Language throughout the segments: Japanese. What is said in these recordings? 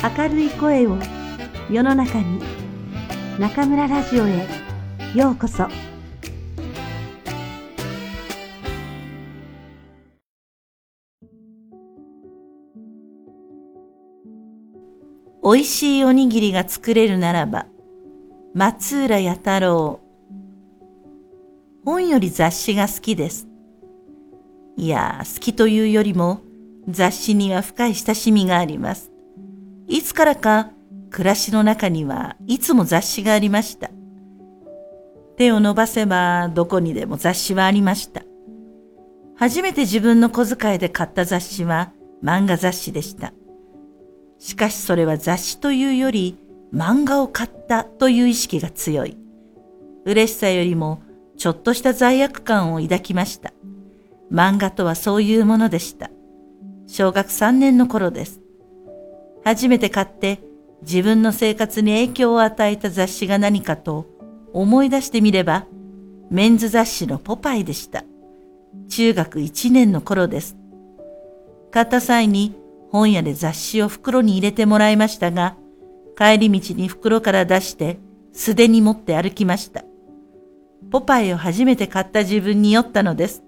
明るい声を世の中に中村ラジオへようこそ。おいしいおにぎりが作れるならば松浦弥太郎。本より雑誌が好きです。いや好きというよりも雑誌には深い親しみがあります。いつからか暮らしの中にはいつも雑誌がありました。手を伸ばせばどこにでも雑誌はありました。初めて自分の小遣いで買った雑誌は漫画雑誌でした。しかしそれは雑誌というより漫画を買ったという意識が強い。嬉しさよりもちょっとした罪悪感を抱きました。漫画とはそういうものでした。小学3年の頃です。初めて買って自分の生活に影響を与えた雑誌が何かと思い出してみれば、メンズ雑誌のポパイでした。中学1年の頃です。買った際に本屋で雑誌を袋に入れてもらいましたが、帰り道に袋から出して素手に持って歩きました。ポパイを初めて買った自分に酔ったのです。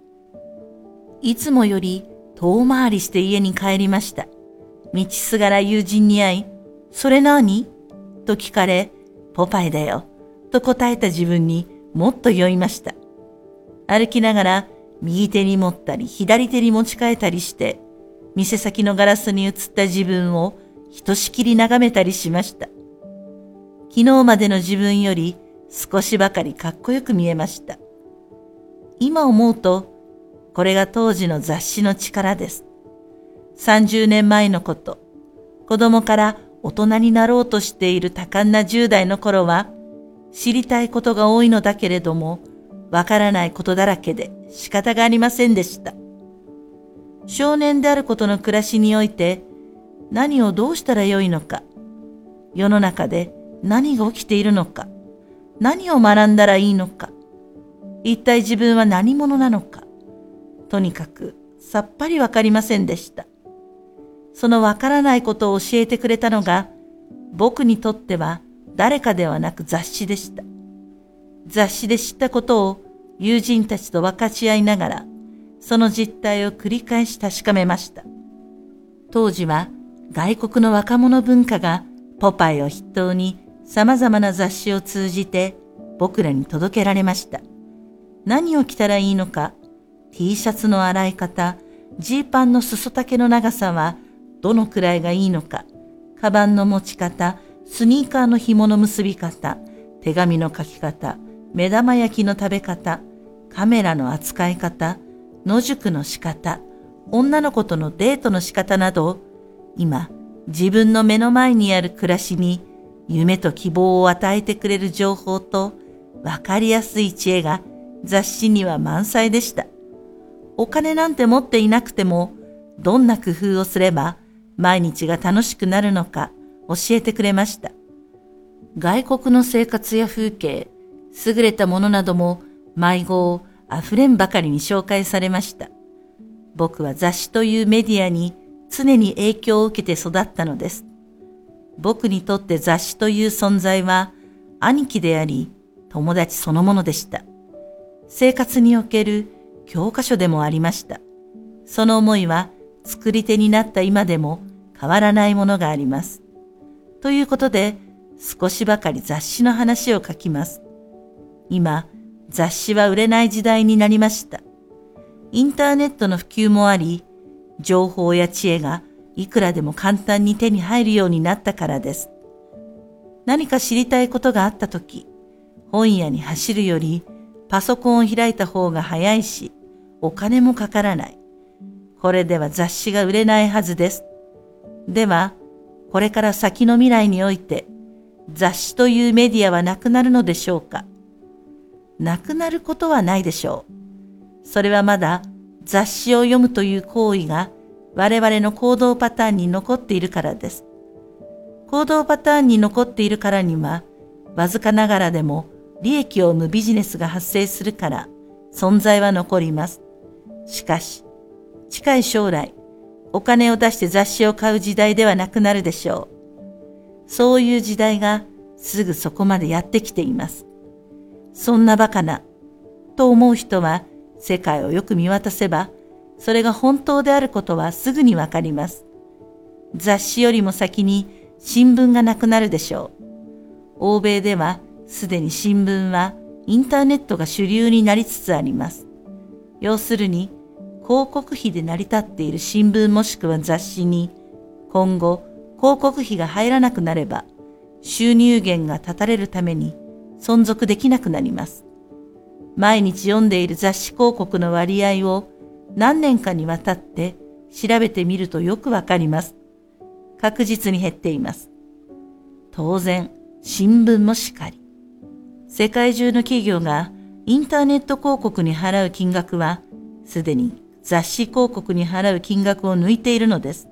いつもより遠回りして家に帰りました。道すがら友人に会い、それ何と聞かれ、ポパイだよ、と答えた自分にもっと酔いました。歩きながら右手に持ったり左手に持ち替えたりして、店先のガラスに映った自分をひとしきり眺めたりしました。昨日までの自分より少しばかりかっこよく見えました。今思うと、これが当時の雑誌の力です。30年前のこと、子供から大人になろうとしている多感な10代の頃は、知りたいことが多いのだけれども、わからないことだらけで仕方がありませんでした。少年であることの暮らしにおいて、何をどうしたらよいのか、世の中で何が起きているのか、何を学んだらいいのか、一体自分は何者なのか、とにかくさっぱりわかりませんでした。そのわからないことを教えてくれたのが、僕にとっては誰かではなく雑誌でした。雑誌で知ったことを友人たちと分かち合いながら、その実態を繰り返し確かめました。当時は外国の若者文化がポパイを筆頭に様々な雑誌を通じて僕らに届けられました。何を着たらいいのか、T シャツの洗い方、ジーパンの裾丈の長さはどのくらいがいいのか、カバンの持ち方、スニーカーの紐の結び方、手紙の書き方、目玉焼きの食べ方、カメラの扱い方、野宿の仕方、女の子とのデートの仕方など、今、自分の目の前にある暮らしに夢と希望を与えてくれる情報とわかりやすい知恵が雑誌には満載でした。お金なんて持っていなくても、どんな工夫をすれば毎日が楽しくなるのか教えてくれました。外国の生活や風景、優れたものなども迷子を溢れんばかりに紹介されました。僕は雑誌というメディアに常に影響を受けて育ったのです。僕にとって雑誌という存在は兄貴であり友達そのものでした。生活における教科書でもありました。その思いは作り手になった今でも変わらないものがあります。ということで、少しばかり雑誌の話を書きます。今、雑誌は売れない時代になりました。インターネットの普及もあり、情報や知恵がいくらでも簡単に手に入るようになったからです。何か知りたいことがあったとき、本屋に走るよりパソコンを開いた方が早いし、お金もかからない。これでは雑誌が売れないはずです。では、これから先の未来において、雑誌というメディアはなくなるのでしょうか？なくなることはないでしょう。それはまだ雑誌を読むという行為が我々の行動パターンに残っているからです。行動パターンに残っているからには、わずかながらでも利益を生むビジネスが発生するから存在は残ります。しかし、近い将来、お金を出して雑誌を買う時代ではなくなるでしょう。そういう時代がすぐそこまでやってきています。そんなバカな、と思う人は世界をよく見渡せば、それが本当であることはすぐにわかります。雑誌よりも先に新聞がなくなるでしょう。欧米ではすでに新聞はインターネットが主流になりつつあります。要するに広告費で成り立っている新聞もしくは雑誌に今後広告費が入らなくなれば収入源が断たれるために存続できなくなります。毎日読んでいる雑誌広告の割合を何年かにわたって調べてみるとよくわかります。確実に減っています。当然、新聞もしかり。世界中の企業がインターネット広告に払う金額は、すでに雑誌広告に払う金額を抜いているのです。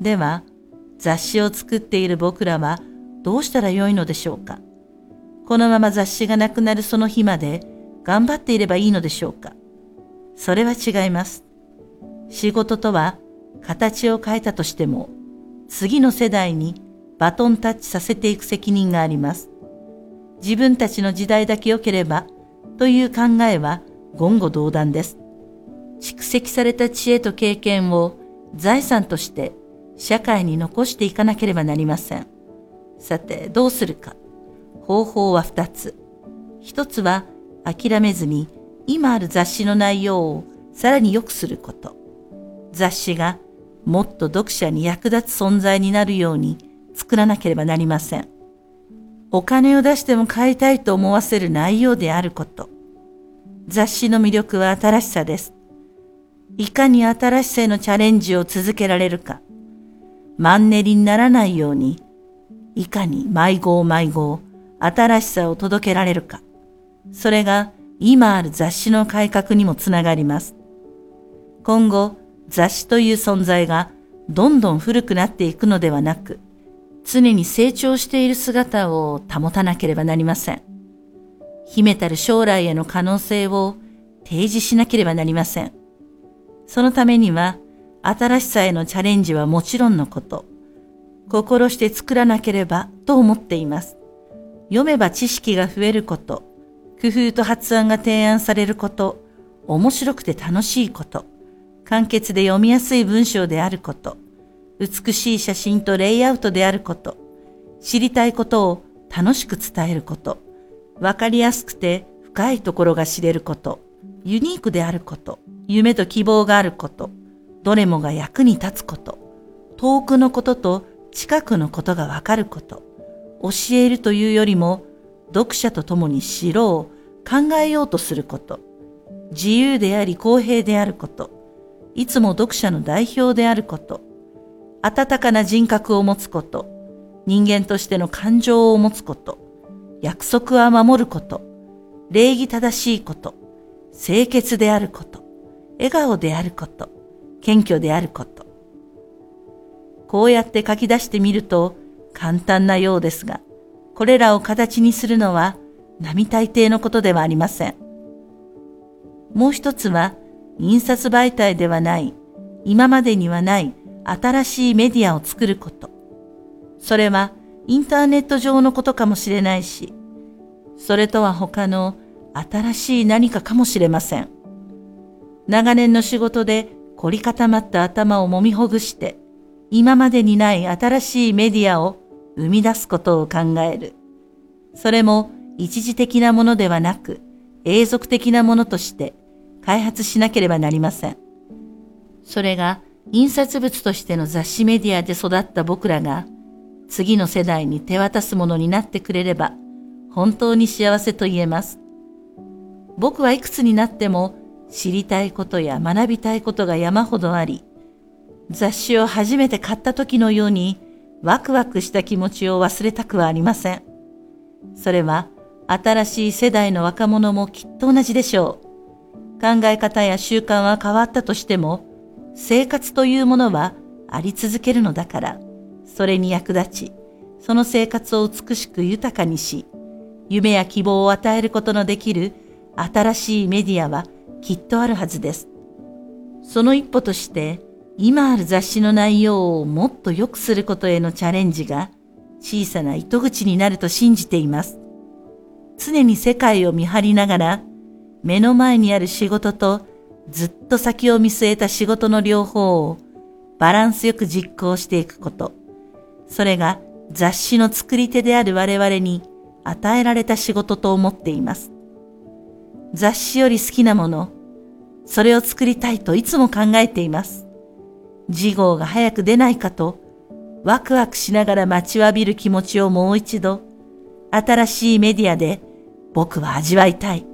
では、雑誌を作っている僕らはどうしたらよいのでしょうかこのまま雑誌がなくなるその日まで頑張っていればいいのでしょうかそれは違います。仕事とは形を変えたとしても次の世代にバトンタッチさせていく責任があります。自分たちの時代だけ良ければという考えは言語道断です。蓄積された知恵と経験を財産として社会に残していかなければなりません。さて、どうするか。方法は二つ。一つは諦めずに今ある雑誌の内容をさらに良くすること。雑誌がもっと読者に役立つ存在になるように作らなければなりません。お金を出しても買いたいと思わせる内容であること。雑誌の魅力は新しさです。いかに新しさへのチャレンジを続けられるか。マンネリにならないように、いかに迷子を迷子新しさを届けられるか。それが今ある雑誌の改革にもつながります。今後、雑誌という存在がどんどん古くなっていくのではなく、常に成長している姿を保たなければなりません。秘めたる将来への可能性を提示しなければなりません。そのためには、新しさへのチャレンジはもちろんのこと、心して作らなければと思っています。読めば知識が増えること、工夫と発案が提案されること、面白くて楽しいこと、簡潔で読みやすい文章であること、美しい写真とレイアウトであること、知りたいことを楽しく伝えること、わかりやすくて深いところが知れること、ユニークであること、夢と希望があること、どれもが役に立つこと、遠くのことと近くのことがわかること、教えるというよりも、読者と共に知ろう、考えようとすること、自由であり公平であること、いつも読者の代表であること、温かな人格を持つこと、人間としての感情を持つこと、約束は守ること、礼儀正しいこと、清潔であること、笑顔であること、謙虚であること。こうやって書き出してみると簡単なようですが、これらを形にするのは並大抵のことではありません。もう一つは、印刷媒体ではない、今までにはない新しいメディアを作ること。それはインターネット上のことかもしれないし、それとは他の新しい何かかもしれません。長年の仕事で凝り固まった頭を揉みほぐして、今までにない新しいメディアを生み出すことを考える。それも一時的なものではなく、永続的なものとして開発しなければなりません。それが印刷物としての雑誌メディアで育った僕らが次の世代に手渡すものになってくれれば本当に幸せと言えます。僕はいくつになっても知りたいことや学びたいことが山ほどあり、雑誌を初めて買った時のようにワクワクした気持ちを忘れたくはありません。それは新しい世代の若者もきっと同じでしょう。考え方や習慣は変わったとしても、生活というものはあり続けるのだから、それに役立ち、その生活を美しく豊かにし、夢や希望を与えることのできる新しいメディアはきっとあるはずです。その一歩として、今ある雑誌の内容をもっと良くすることへのチャレンジが小さな糸口になると信じています。常に世界を見張りながら、目の前にある仕事とずっと先を見据えた仕事の両方をバランスよく実行していくこと。それが雑誌の作り手である我々に与えられた仕事と思っています。雑誌より好きなもの、それを作りたいといつも考えています。次号が早く出ないかと、ワクワクしながら待ちわびる気持ちをもう一度、新しいメディアで僕は味わいたい。